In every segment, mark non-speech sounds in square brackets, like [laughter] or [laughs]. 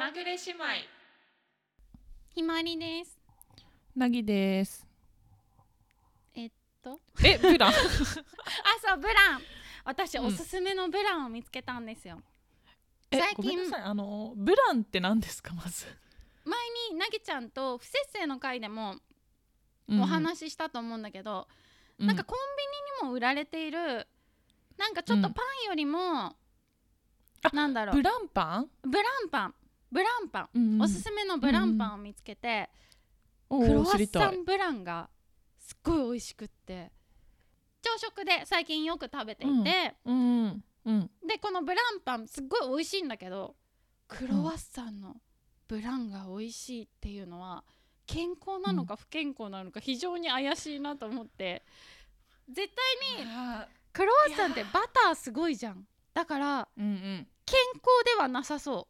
まぐれ姉妹ひまわりです。なぎです。えっと、え、ブラン？[laughs] あ、そう、ブラン。私、うんおすすめのブランを見つけたんですよ。え最、近ごめんなさい。あのブランって何ですか？まず。前になぎちゃんと不節制の回でもうんお話ししたと思うんだけど、うんなんかコンビニにも売られているなんかちょっとパンよりも、なんだろうブランパン？ブランパンブランパン、うんうん。おすすめのブランパンを見つけて、おークロワッサンブランがすっごい美味しくって朝食で最近よく食べていて、うん。うんうん。でこのブランパンすっごい美味しいんだけどクロワッサンのブランが美味しいっていうのは健康なのか不健康なのか非常に怪しいなと思って絶対にあクロワッサンってバターすごいじゃん。だから。健康ではなさそう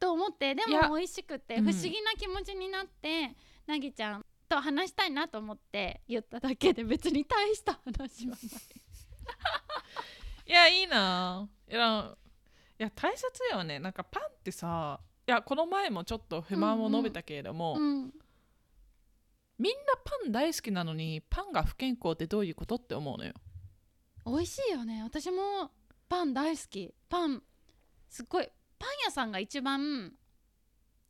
と思ってでも美味しくてうん不思議な気持ちになって、なぎちゃんと話したいなと思って言っただけで別に大した話はない。[laughs] いやいいな。いやいや大切よね。なんかパンってさ。いやこの前もちょっと不満を述べたけれども、うんみんなパン大好きなのにパンが不健康ってどういうことって思うのよ。美味しいよね私もパン大好きパンすっごいパン屋さんが一番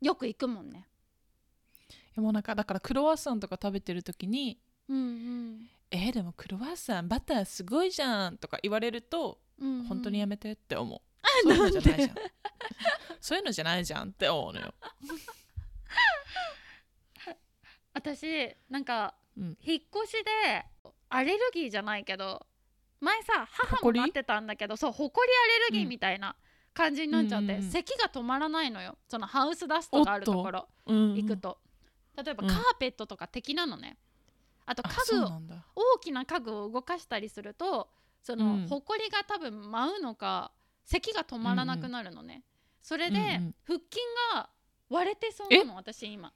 よく行くもんね。もうなんかだからクロワッサンとか食べてる時にうんうんえーでもクロワッサンバターすごいじゃんとか言われるとうんうん本当にやめてって思う、そういうのじゃないじゃん。[laughs] そういうのじゃないじゃんって思うのよ、私なんかうん、引っ越しでアレルギーじゃないけど前さ母もほこりなってたんだけどそうほこりアレルギーみたいな感じになっちゃって、うんうんうん。咳が止まらないのよ。そのハウスダストがあるところ。うん行くと、例えばうん。カーペットとか敵なのね、あとあ家具大きな家具を動かしたりするとその、うん。ほこりが多分舞うのか咳が止まらなくなるのね、それで、うんうん。腹筋が割れてそうなの私今。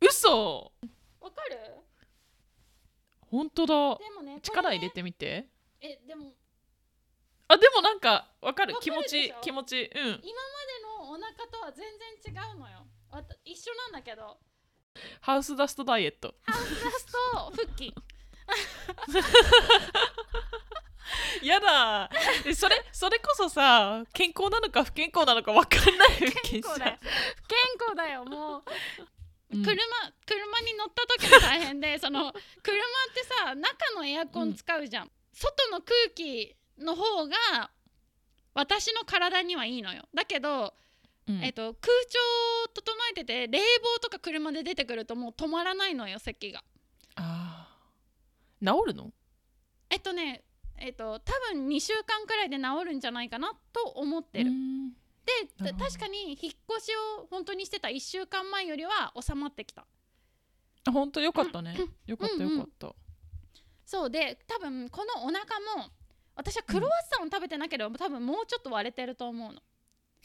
嘘！わかる？本当だ。でもね力入れてみて。えでもあでもなんかわかる。気持ち気持ち。うん。今までのお腹とは全然違うのよ。一緒なんだけど。ハウスダストダイエット。ハウスダスト腹筋。[laughs] やだ。えそれそれこそさ健康なのか不健康なのかわかんない [laughs] 健康だよ。不健康だよもう、うん。車車に乗った時も大変でその車ってさ中のエアコン使うじゃん、外の空気の方が私の体にはいいのよ。だけど、うん。えっと、空調を整えてて冷房とか車で出てくるともう止まらないのよ咳が。あー。治るの？えっとねえっと多分2週間くらいで治るんじゃないかなと思ってる、うん。で確かに引っ越しを本当にしてた1週間前よりは収まってきた。あ本当？よかったね。よかったうんうん。よかったそうで多分このお腹も私はクロワッサンを食べてなければ多分もうちょっと割れてると思うの。[laughs]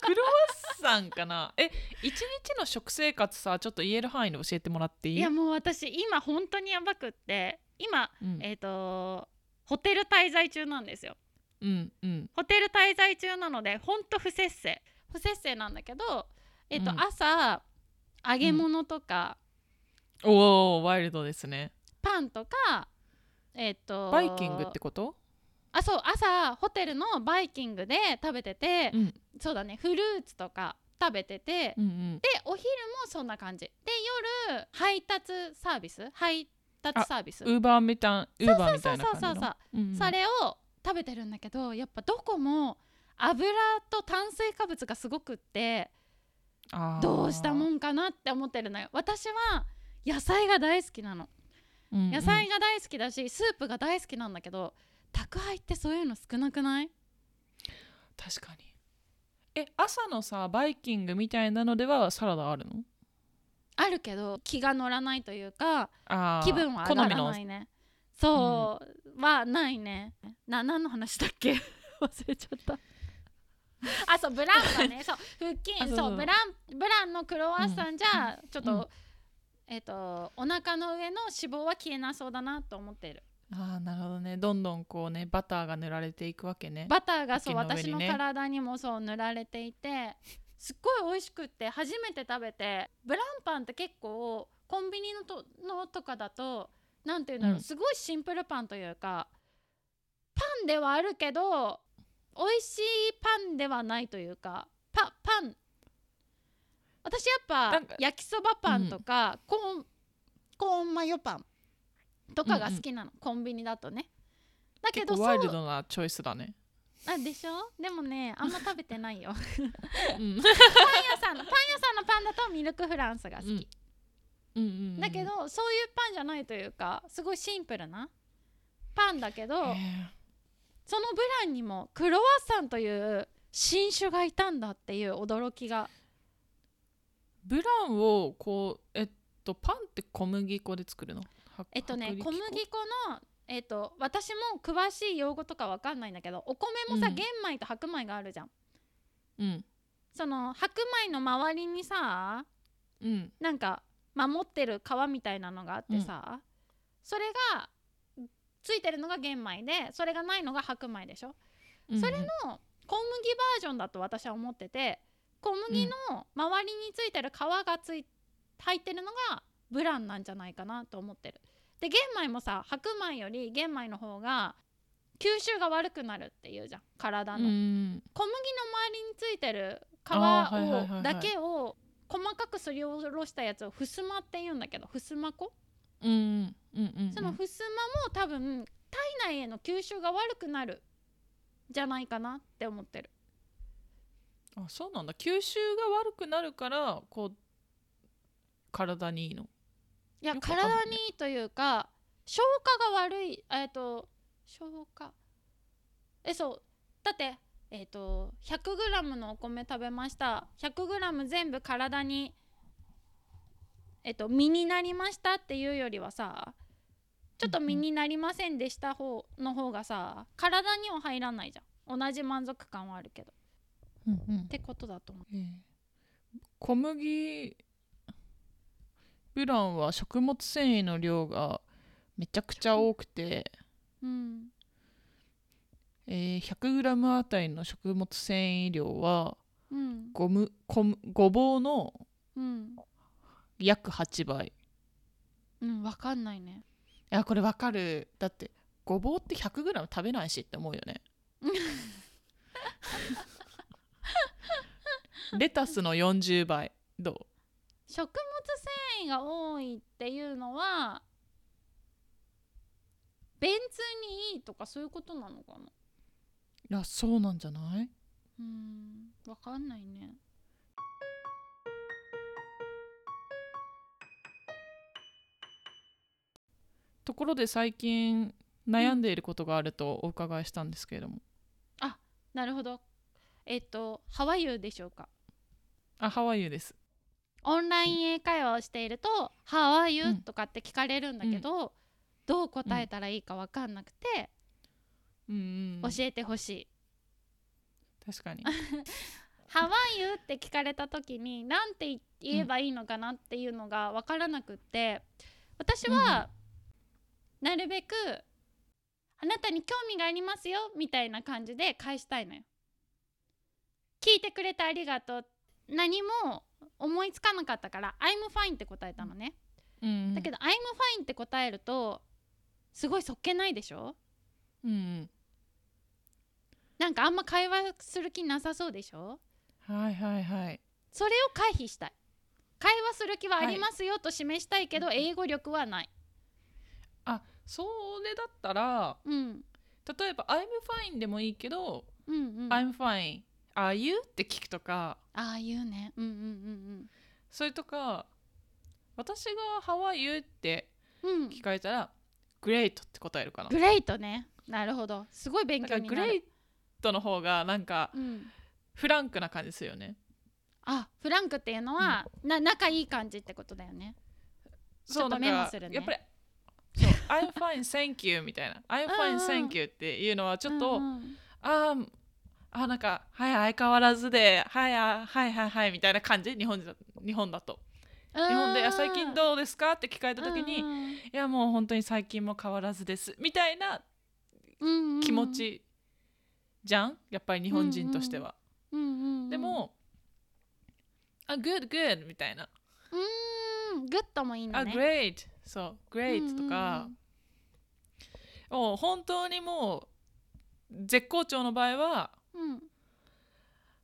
クロワッサンかな？え一日の食生活さちょっと言える範囲で教えてもらっていい？いやもう私今本当にやばくって今うん。えっ、とホテル滞在中なんですよ。うんうん。ホテル滞在中なのでほんと不節制。不節制なんだけどえっ、と、うん。朝揚げ物とか、おおワイルドですね。パンとかえっ、とバイキングってこと？あそう朝ホテルのバイキングで食べてて、うん。そうだねフルーツとか食べてて、うんうん。でお昼もそんな感じ。で夜配達サービス？配達サービス？ウーバーみたいウーバーみたいなそうそうそうそう感じのう。んうん。それを食べてるんだけどやっぱどこも油と炭水化物がすごくってどうしたもんかなって思ってるのよ。私は野菜が大好きなのうんうん。野菜が大好きだしスープが大好きなんだけど宅配ってそういうの少なくない？確かに。え朝のさバイキングみたいなのではサラダあるの？あるけど気が乗らないというか気分は上がらないね。そう、はないね。な何の話だっけ？[laughs] 忘れちゃった。[laughs] あそうブランがね。そう腹筋。あそうブランブランのクロワッサンじゃ、ちょっと、うんえっ、とお腹の上の脂肪は消えなそうだなと思ってる。ああなるほどね。どんどんこうねバターが塗られていくわけね。バターがそう、私の体にもそう塗られていて [laughs] すっごい美味しくって初めて食べてブランパンって結構コンビニのとのとかだとなんていうんだろう、うん。すごいシンプルパンというかパンではあるけど美味しいパンではないというかパパン私やっぱ焼きそばパンとか、コーンコーンマヨパンとかが好きなの、コンビニだとね。だけどワイルドなチョイスだね。あでしょ？でもねあんま食べてないよ。[laughs] パンうん屋さんのパン屋さんのパンだとミルクフランスが好き、うんうんうんだけどそういうパンじゃないというかすごいシンプルなパンだけど、へそのブランにもクロワッサンという新種がいたんだっていう驚きがブランをこうえっとパンって小麦粉で作るの？はえっとね小麦粉のえっと私も詳しい用語とかわかんないんだけどお米もさ、うん。玄米と白米があるじゃん。うん。その白米の周りにさうん。なんか守ってる皮みたいなのがあってさ、それがついてるのが玄米でそれがないのが白米でしょ？うん。それの小麦バージョンだと私は思ってて小麦の周りについてる皮がつい入ってるのがブランなんじゃないかなと思ってる。で玄米もさ白米より玄米の方が吸収が悪くなるっていうじゃん。体の、うん。小麦の周りについてる皮を、だけを細かくすりおろしたやつをふすまって言うんだけどふすま粉、うん。そのふすまも多分体内への吸収が悪くなるじゃないかなって思ってるあそうなんだ。吸収が悪くなるからこう体にいいの？いやね。体にいいというか消化が悪いえっと消化？えそう。だってえっと 100g のお米食べました。100g 全部体にえっと身になりましたっていうよりはさちょっと身になりませんでした方の方がさ体には入らないじゃん。同じ満足感はあるけど。っうんうん。てことだと思う。ええ。小麦ブランは食物繊維の量がめちゃくちゃ多くて、うん。えー 100g あたりの食物繊維量はうん。ごむごぼうのうん。約8倍。うんわかんないね。いやこれわかる。だってごぼうって 100g 食べないしって思うよね [laughs] [laughs] レタスの40倍。どう？食物繊維が多いっていうのは便通にいいとかそういうことなのかな？いやそうなんじゃない？うーんわかんないね。ところで最近悩んでいることがあるとお伺いしたんですけれども、なるほど。えっとハワイユーでしょうか？あハワイユです。オンライン英会話をしていると「ハワイユうん。ーとかって聞かれるんだけど、どう答えたらいいかわかんなくて、うんうん教えてほしい。確かに。[laughs] ハワイユーって聞かれた時に何て言えばいいのかなっていうのが分からなくって私はなるべく「あなたに興味がありますよ」みたいな感じで返したいのよ。聞いてくれてありがとう何も思いつかなかったから「I'm fine」って答えたのね。うん。だけど「I'm fine」って答えるとすごいそっけないでしょ？うん。なんかあんま会話する気なさそうでしょ？はいはいはい。それを回避したい。会話する気はありますよと示したいけど、英語力はない。あそれだったらうん。例えば「I'm fine」でもいいけどうんうん「I'm fine」「Are you?」って聞くとか。ああいうね。うんうんそれとか私が「How are you?」ってうんうんうん。聞かれたら「Great」って答えるかな。グレイトね。なるほど。すごい勉だから強になる。グレイトの方がなんかうん、フランクな感じするよね。あフランクっていうのは、な仲いい感じってことだよね。ちょっとメモするね。やっぱりそう「I'm fine thank you」みたいな「I'm うん fine うん thank you」っていうのはちょっと、うんうん。あーあなんかはい相変わらずではいあはいはいはいみたいな感じ？日本だ日本だと。日本で「あ最近どうですか?」って聞かれた時に「いにやもう本当に最近も変わらずです」みたいな気持、ちじゃん？やっぱり日本人としては。でも「あ good good」みたいな。うーん。 good もいい「あのね great」そう「great」とか、もう本当にもう絶好調の場合はうん。うん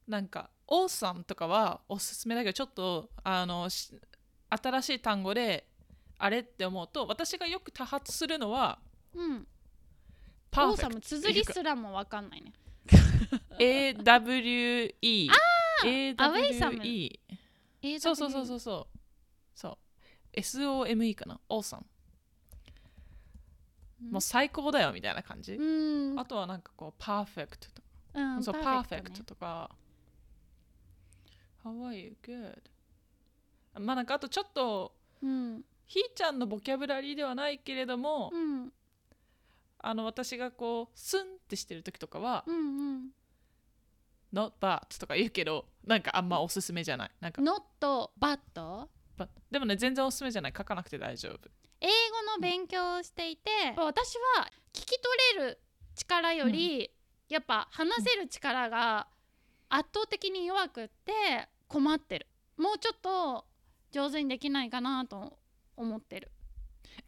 なんか「awesome」とかはおすすめだけどちょっとあのし新しい単語であれって思うと私がよく多発するのはうん。うん「パオーサーフェクト」ム綴りすらもわかんないね。AWE アウェイサム。AWE えーそうそうそうそうそう。そう SOME かな？Awesome うん。もう最高だよみたいな感じ、うん。あとはなんかこうパーフェクトとか、うんそうパーフェクトね。とか。How are you? Good. まあなんかあとちょっとうん。ひーちゃんのボキャブラリーではないけれども、うん。あの私がこうスンってしてる時とかは、うんうん。Not bad とか言うけどなんかあんまおすすめじゃない？なんか、not でもね全然おすすめじゃない。書かなくて大丈夫。英語の勉強をしていて、私は聞き取れる力より、やっぱ話せる力が圧倒的に弱くって困ってる。もうちょっと上手にできないかなと思ってる。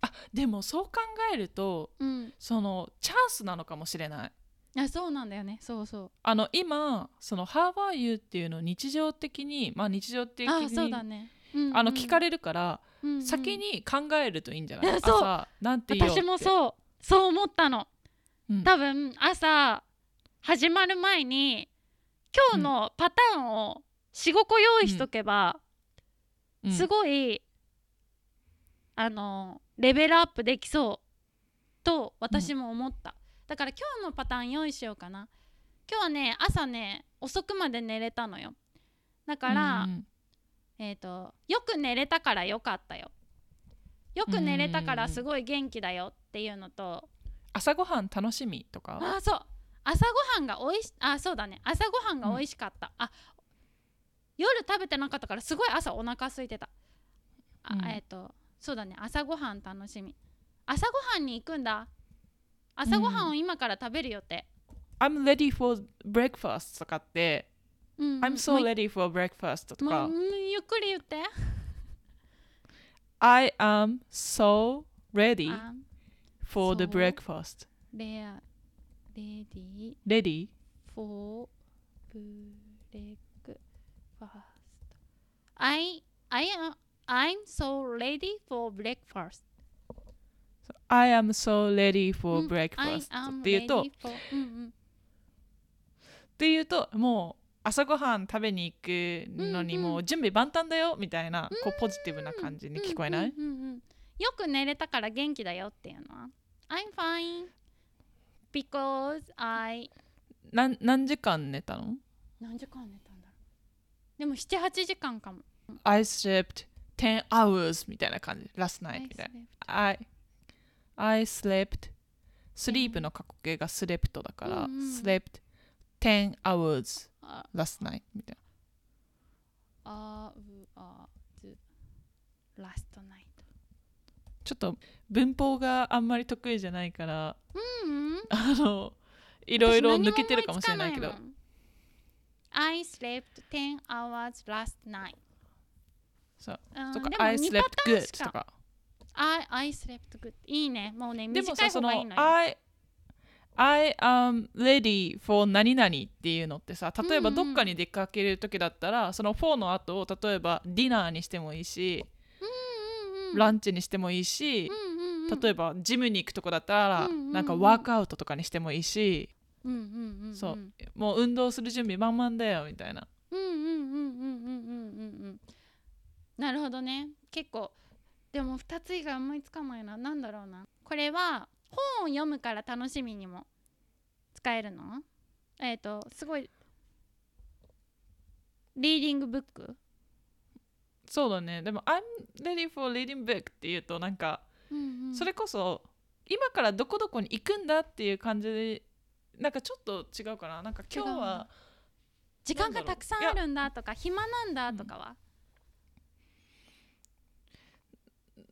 あでもそう考えるとうん。そのチャンスなのかもしれない。いやそうなんだよね。そうそう。あの今その「How are you?」っていうのを日常的にまあ日常的あそうだにね、うんうん。あの聞かれるから、うんうん。先に考えるといいんじゃない、[laughs] 朝なんて言おう私もそう。そう思ったの。うん。多分朝始まる前に今日のパターンを45個用意しとけば、うん。すごいあのレベルアップできそうと私も思った、だから今日のパターン用意しようかな。今日はね朝ね遅くまで寝れたのよ。だから、うんえっ、とよく寝れたからよかったよ。よく寝れたからすごい元気だよっていうのと、朝ごはん楽しみとか？あそう朝ごはんがおいしあそうだね。朝ごはんが美味しかった、あ夜食べてなかったからすごい朝お腹空いてた。あ、うん。えっ、とそうだね。朝ごはん楽しみ。朝ごはんに行くんだ。朝ごはんを今から食べる予定、I'm ready for breakfast とかって、うん。うん I'm so ready for breakfast とか。ゆっくり言って。I am so ready あ for the breakfast. レアレディ ready? フォーブレックファースト I I am I'm so ready for breakfast. I am so ready for うん breakfast、っていうと ready for うんうんっていうともう朝ごはん食べに行くのにうんうん。もう準備万端だよみたいなこうポジティブな感じに聞こえない、うんうんうんうん。よく寝れたから元気だよっていうのは？I'm fine because I なん何時間寝たの何時間寝たんだろうでも78時間かも ?I slept 10 hours みたいな感じ last night みたいな I, I slept sleep の過去形が slept だから、うんうん slept 10 hours あ last night みたいあうあず last night なちょっと文法があんまり得意じゃないからうん。うんあのいろいろ抜けてるかもしれないけど。I slept 10 hours last night そう。うんとか I 二 slept good とか。I, I slept good いいね。もうねでも短いさその方がいいのよ。I I am ready for 何々っていうのってさ例えばうんうんどっかに出かける時だったら、その4の後を例えばディナーにしてもいいし、うんうんうんランチにしてもいいし、例えばジムに行くとこだったら、なんかワークアウトとかにしてもいいし、そう。もう運動する準備満々だよみたいな。なるほどね。結構でも2つ以外思いつかないな。何だろうな。これは本を読むから楽しみにも使えるの？えっ、ー、とすごいリーディングブックそうだね。でも I'm ready for reading book っていうとなんか、うんうん。それこそ今からどこどこに行くんだっていう感じでなんかちょっと違うかな。なんか今日はな時間がたくさんあるんだとか暇なんだとかは？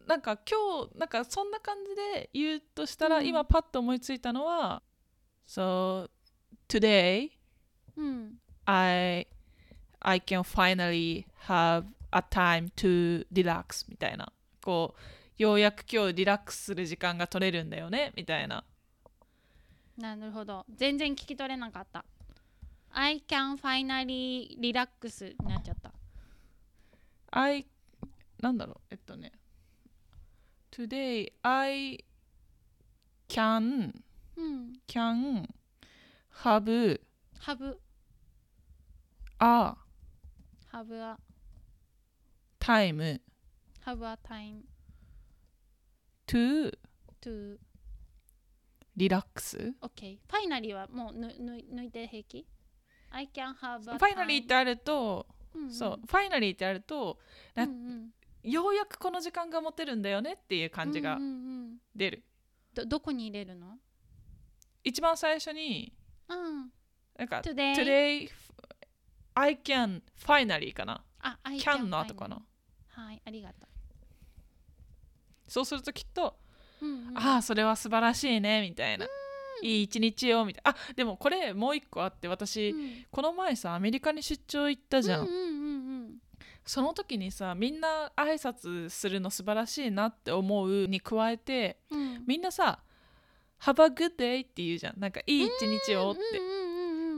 なんか今日なんかそんな感じで言うとしたら、うん。今パッと思いついたのは So today うん、I I can finally have a time to relax みたいな。こうようやく今日リラックスする時間が取れるんだよねみたいな。なるほど。全然聞き取れなかった。I can finally relax になっちゃった。I なんだろう？えっとね。Today I can うん。can have have a have a time have a time to to relax. OK ファイナリーはもうぬぬ抜いて平気? I can have a time. ファイナリーってあると、うんうん。そう。ファイナリーってあるとなうんうん。ようやくこの時間が持てるんだよねっていう感じがうんうんうん出る、どどこに入れるの?一番最初にうん。なんか Today today I can finally かな。あ I can の finally 後かなはいありがとそうするときっと、う、うんうん、ああそれは素晴らしいねみたいな、いい一日よみたいな。あでもこれもう一個あって私、うん。この前さアメリカに出張行ったじゃん、うんうんうんうん。その時にさみんな挨拶するの素晴らしいなって思うに加えてうん。みんなさ「Have a good day」って言うじゃん。なんかいい一日をって、うんうんうんうん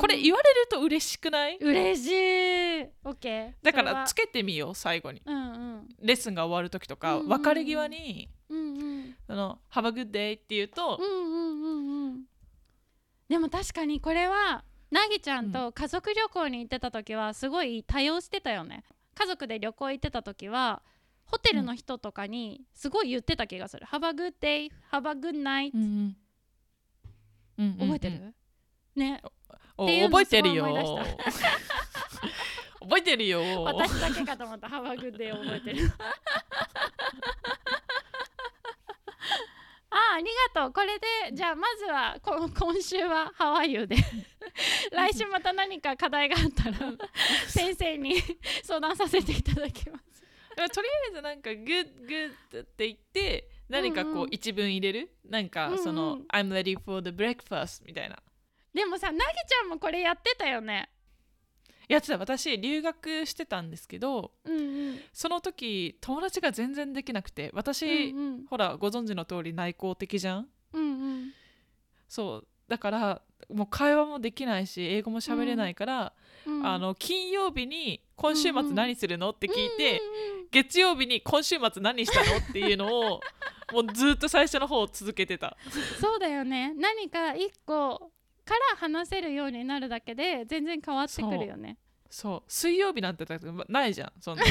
これ言われると嬉しくない？嬉しい。OK だからつけてみよう最後に。うんうん。レッスンが終わる時とか、うんうんうん。別れ際にうんうん「あの Have a good day」って言うと、うんうんうんうん。でも確かにこれはなぎちゃんと家族旅行に行ってた時はすごい多用してたよね。家族で旅行行ってた時はホテルの人とかにすごい言ってた気がする、Have a good day, have a good night、うんうん。うんうんうん。覚えてる、ね。お覚えてるよ。覚えてるよ。私だけかと思った Have a good day 覚えてる。[laughs] あありがとう。これでじゃあまずはこ今週はハワイユで [laughs] 来週また何か課題があったら [laughs] 先生に相談させていただきます。とりあえずなんか「good good」って言って何かうんうこうん。一文入れる、なんかその、うん。うん I'm ready for the breakfast」みたいなでもさなぎちゃんもこれやってたよね。やってた。私留学してたんですけどうんうん。その時友達が全然できなくて私、うんうん。ほらご存知の通り内向的じゃん？うんうん。そう。だからもう会話もできないし英語も喋れないから、うん。あの金曜日に「今週末何するの?」って聞いて、うんうんうん。月曜日に「今週末何したの?」っていうのを [laughs] もうずっと最初の方続けてた。そうだよね。何か一個から話せるようになるだけで全然変わってくるよね。そう。水曜日なんてないじゃんそんな。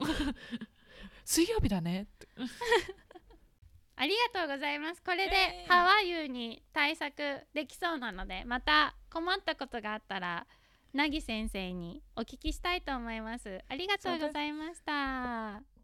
[laughs] 水曜日だね。っ [laughs] てありがとうございます。これでえ。ーハワイユに対策できそうなのでまた困ったことがあったらなぎ先生にお聞きしたいと思います。ありがとうございました